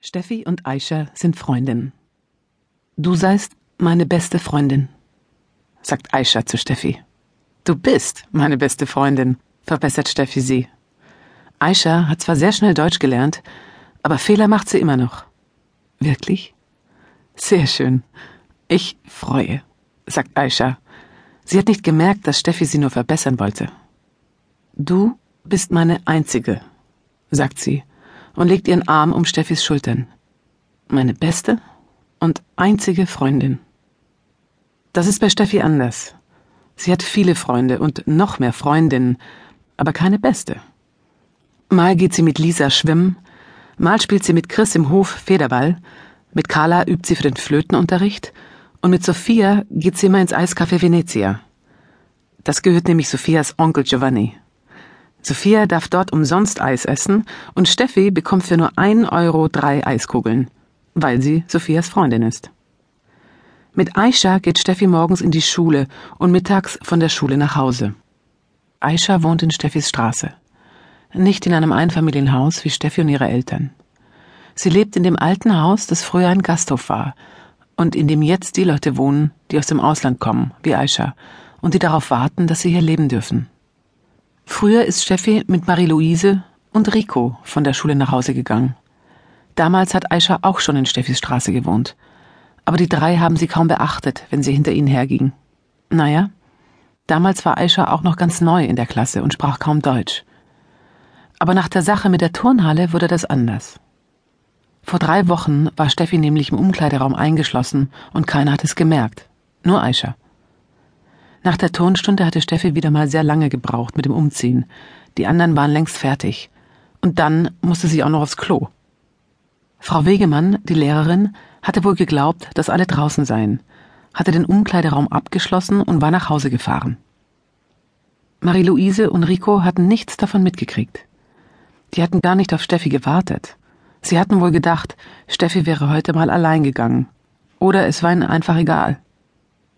Steffi und Aisha sind Freundinnen. Du seist meine beste Freundin, sagt Aisha zu Steffi. Du bist meine beste Freundin, verbessert Steffi sie. Aisha hat zwar sehr schnell Deutsch gelernt, aber Fehler macht sie immer noch. Wirklich? Sehr schön. Ich freue, sagt Aisha. Sie hat nicht gemerkt, dass Steffi sie nur verbessern wollte. Du bist meine einzige, sagt sie und legt ihren Arm um Steffis Schultern. Meine beste und einzige Freundin. Das ist bei Steffi anders. Sie hat viele Freunde und noch mehr Freundinnen, aber keine beste. Mal geht sie mit Lisa schwimmen, mal spielt sie mit Chris im Hof Federball, mit Carla übt sie für den Flötenunterricht und mit Sophia geht sie immer ins Eiscafé Venezia. Das gehört nämlich Sophias Onkel Giovanni. Sophia darf dort umsonst Eis essen und Steffi bekommt für nur ein Euro drei Eiskugeln, weil sie Sophias Freundin ist. Mit Aisha geht Steffi morgens in die Schule und mittags von der Schule nach Hause. Aisha wohnt in Steffis Straße. Nicht in einem Einfamilienhaus wie Steffi und ihre Eltern. Sie lebt in dem alten Haus, das früher ein Gasthof war und in dem jetzt die Leute wohnen, die aus dem Ausland kommen, wie Aisha, und die darauf warten, dass sie hier leben dürfen. Früher ist Steffi mit Marie-Louise und Rico von der Schule nach Hause gegangen. Damals hat Aisha auch schon in Steffis Straße gewohnt. Aber die drei haben sie kaum beachtet, wenn sie hinter ihnen hergingen. Naja, damals war Aisha auch noch ganz neu in der Klasse und sprach kaum Deutsch. Aber nach der Sache mit der Turnhalle wurde das anders. Vor drei Wochen war Steffi nämlich im Umkleideraum eingeschlossen und keiner hat es gemerkt. Nur Aisha. Nach der Turnstunde hatte Steffi wieder mal sehr lange gebraucht mit dem Umziehen. Die anderen waren längst fertig. Und dann musste sie auch noch aufs Klo. Frau Wegemann, die Lehrerin, hatte wohl geglaubt, dass alle draußen seien, hatte den Umkleideraum abgeschlossen und war nach Hause gefahren. Marie-Louise und Rico hatten nichts davon mitgekriegt. Die hatten gar nicht auf Steffi gewartet. Sie hatten wohl gedacht, Steffi wäre heute mal allein gegangen. Oder es war ihnen einfach egal.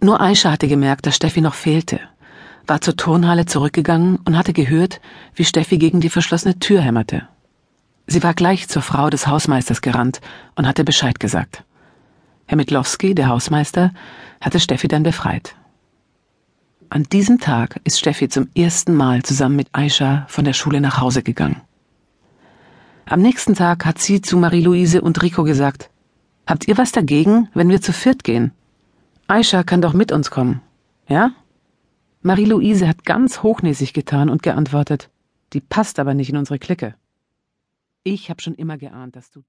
Nur Aisha hatte gemerkt, dass Steffi noch fehlte, war zur Turnhalle zurückgegangen und hatte gehört, wie Steffi gegen die verschlossene Tür hämmerte. Sie war gleich zur Frau des Hausmeisters gerannt und hatte Bescheid gesagt. Herr Mitlowski, der Hausmeister, hatte Steffi dann befreit. An diesem Tag ist Steffi zum ersten Mal zusammen mit Aisha von der Schule nach Hause gegangen. Am nächsten Tag hat sie zu Marie-Louise und Rico gesagt, Habt ihr was dagegen, wenn wir zu viert gehen? Aisha kann doch mit uns kommen, ja? Marie-Louise hat ganz hochnäsig getan und geantwortet, die passt aber nicht in unsere Clique. Ich hab schon immer geahnt, dass du